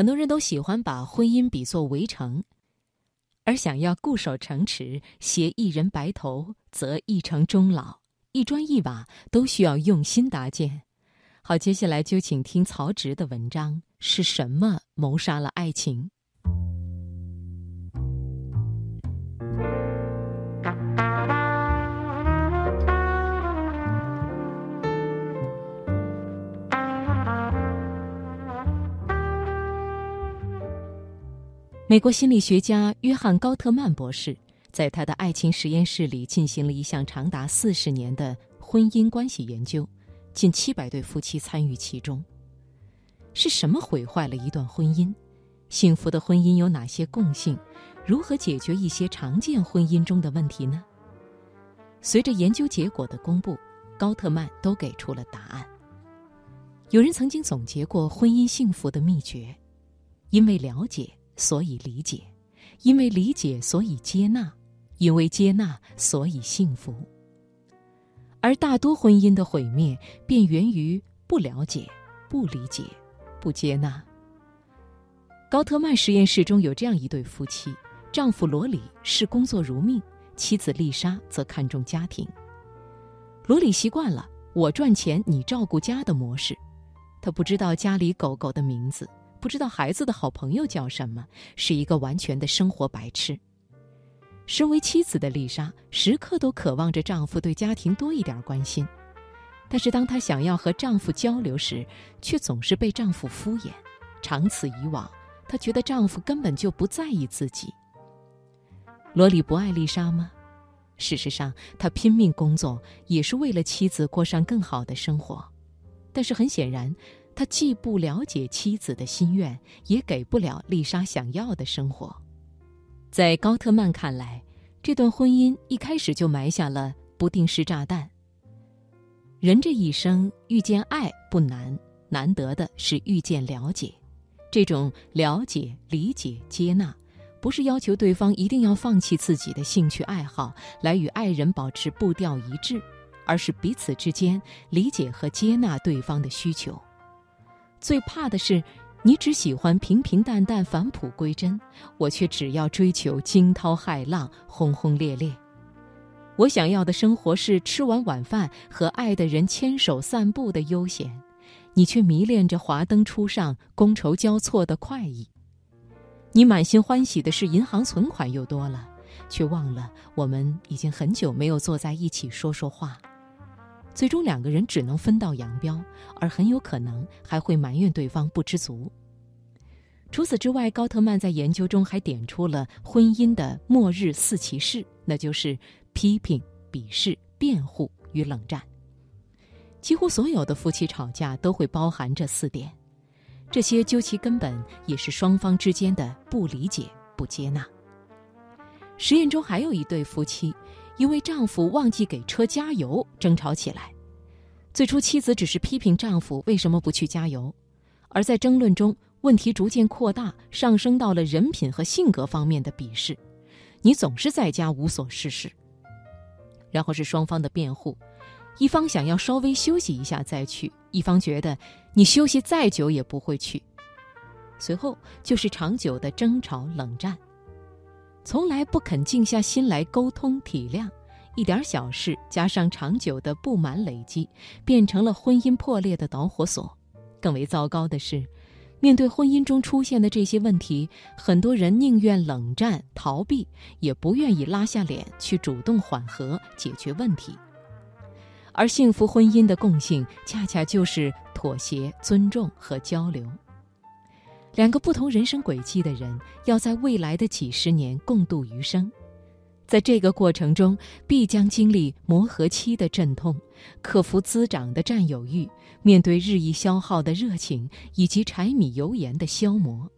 很多人都喜欢把婚姻比作围城，而想要固守城池、携一人白头，则一城终老，一砖一瓦都需要用心搭建。好，接下来就请听曹植的文章：是什么谋杀了爱情？美国心理学家约翰·高特曼博士在他的爱情实验室里进行了一项长达四十年的婚姻关系研究，近七百对夫妻参与其中。是什么毁坏了一段婚姻？幸福的婚姻有哪些共性？如何解决一些常见婚姻中的问题呢？随着研究结果的公布，高特曼都给出了答案。有人曾经总结过婚姻幸福的秘诀：因为了解。所以理解，因为理解所以接纳，因为接纳所以幸福。而大多婚姻的毁灭便源于不了解、不理解、不接纳。高特曼实验室中有这样一对夫妻，丈夫罗里视工作如命，妻子丽莎则看重家庭。罗里习惯了我赚钱你照顾家的模式，他不知道家里狗狗的名字。不知道孩子的好朋友叫什么，是一个完全的生活白痴。身为妻子的丽莎，时刻都渴望着丈夫对家庭多一点关心，但是当她想要和丈夫交流时，却总是被丈夫敷衍。长此以往，她觉得丈夫根本就不在意自己。罗里不爱丽莎吗？事实上，他拼命工作也是为了妻子过上更好的生活，但是很显然。他既不了解妻子的心愿，也给不了丽莎想要的生活。在高特曼看来，这段婚姻一开始就埋下了不定时炸弹。人这一生遇见爱不难，难得的是遇见了解。这种了解、理解、接纳，不是要求对方一定要放弃自己的兴趣爱好来与爱人保持步调一致，而是彼此之间理解和接纳对方的需求。最怕的是，你只喜欢平平淡淡、返璞归真，我却只要追求惊涛骇浪、轰轰烈烈。我想要的生活是吃完晚饭和爱的人牵手散步的悠闲，你却迷恋着华灯初上、觥筹交错的快意。你满心欢喜的是银行存款又多了，却忘了我们已经很久没有坐在一起说说话。最终两个人只能分道扬镳，而很有可能还会埋怨对方不知足。除此之外，高特曼在研究中还点出了婚姻的末日四骑士，那就是批评、鄙视、辩护与冷战。几乎所有的夫妻吵架都会包含这四点，这些究其根本也是双方之间的不理解、不接纳。实验中还有一对夫妻。因为丈夫忘记给车加油，争吵起来。最初，妻子只是批评丈夫为什么不去加油，而在争论中，问题逐渐扩大，上升到了人品和性格方面的鄙视。你总是在家无所事事。然后是双方的辩护，一方想要稍微休息一下再去，一方觉得你休息再久也不会去。随后就是长久的争吵冷战。从来不肯静下心来沟通体谅，一点小事加上长久的不满累积，变成了婚姻破裂的导火索。更为糟糕的是，面对婚姻中出现的这些问题，很多人宁愿冷战逃避，也不愿意拉下脸去主动缓和解决问题。而幸福婚姻的共性，恰恰就是妥协、尊重和交流。两个不同人生轨迹的人，要在未来的几十年共度余生，在这个过程中，必将经历磨合期的阵痛，克服滋长的占有欲，面对日益消耗的热情，以及柴米油盐的消磨。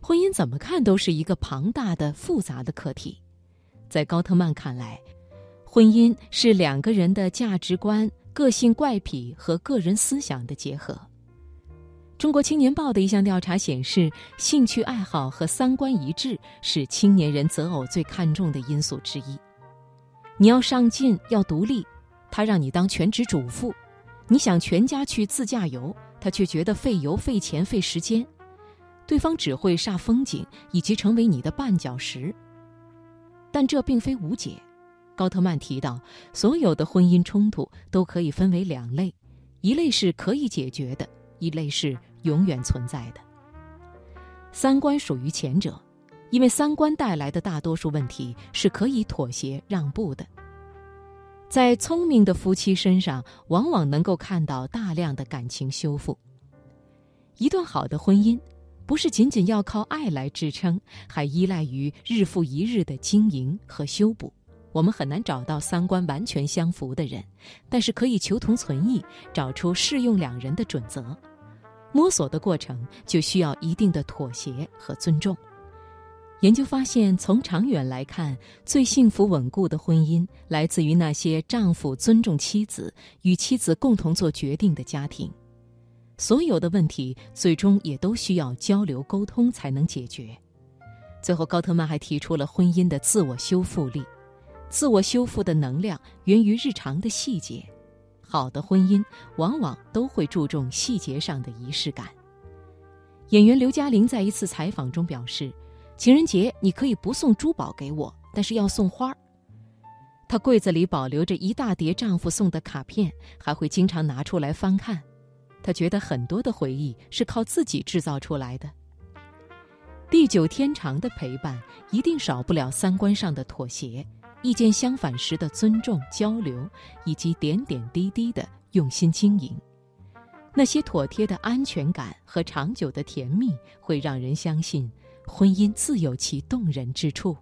婚姻怎么看都是一个庞大的、复杂的课题。在高特曼看来，婚姻是两个人的价值观、个性怪癖和个人思想的结合。中国青年报的一项调查显示，兴趣爱好和三观一致是青年人择偶最看重的因素之一。你要上进，要独立，他让你当全职主妇；你想全家去自驾游，他却觉得费油、费钱、费时间。对方只会煞风景，以及成为你的绊脚石。但这并非无解。高特曼提到，所有的婚姻冲突都可以分为两类：一类是可以解决的，一类是永远存在的。三观属于前者，因为三观带来的大多数问题是可以妥协让步的。在聪明的夫妻身上，往往能够看到大量的感情修复。一段好的婚姻，不是仅仅要靠爱来支撑，还依赖于日复一日的经营和修补。我们很难找到三观完全相符的人，但是可以求同存异，找出适用两人的准则。摸索的过程就需要一定的妥协和尊重。研究发现，从长远来看，最幸福稳固的婚姻来自于那些丈夫尊重妻子、与妻子共同做决定的家庭。所有的问题最终也都需要交流沟通才能解决。最后，高特曼还提出了婚姻的自我修复力，自我修复的能量源于日常的细节。好的婚姻往往都会注重细节上的仪式感。演员刘嘉玲在一次采访中表示。情人节你可以不送珠宝给我，但是要送花儿。她柜子里保留着一大叠丈夫送的卡片，还会经常拿出来翻看。她觉得很多的回忆是靠自己制造出来的。地久天长的陪伴，一定少不了三观上的妥协、意见相反时的尊重交流，以及点点滴滴的用心经营。那些妥帖的安全感和长久的甜蜜，会让人相信。婚姻自有其动人之处。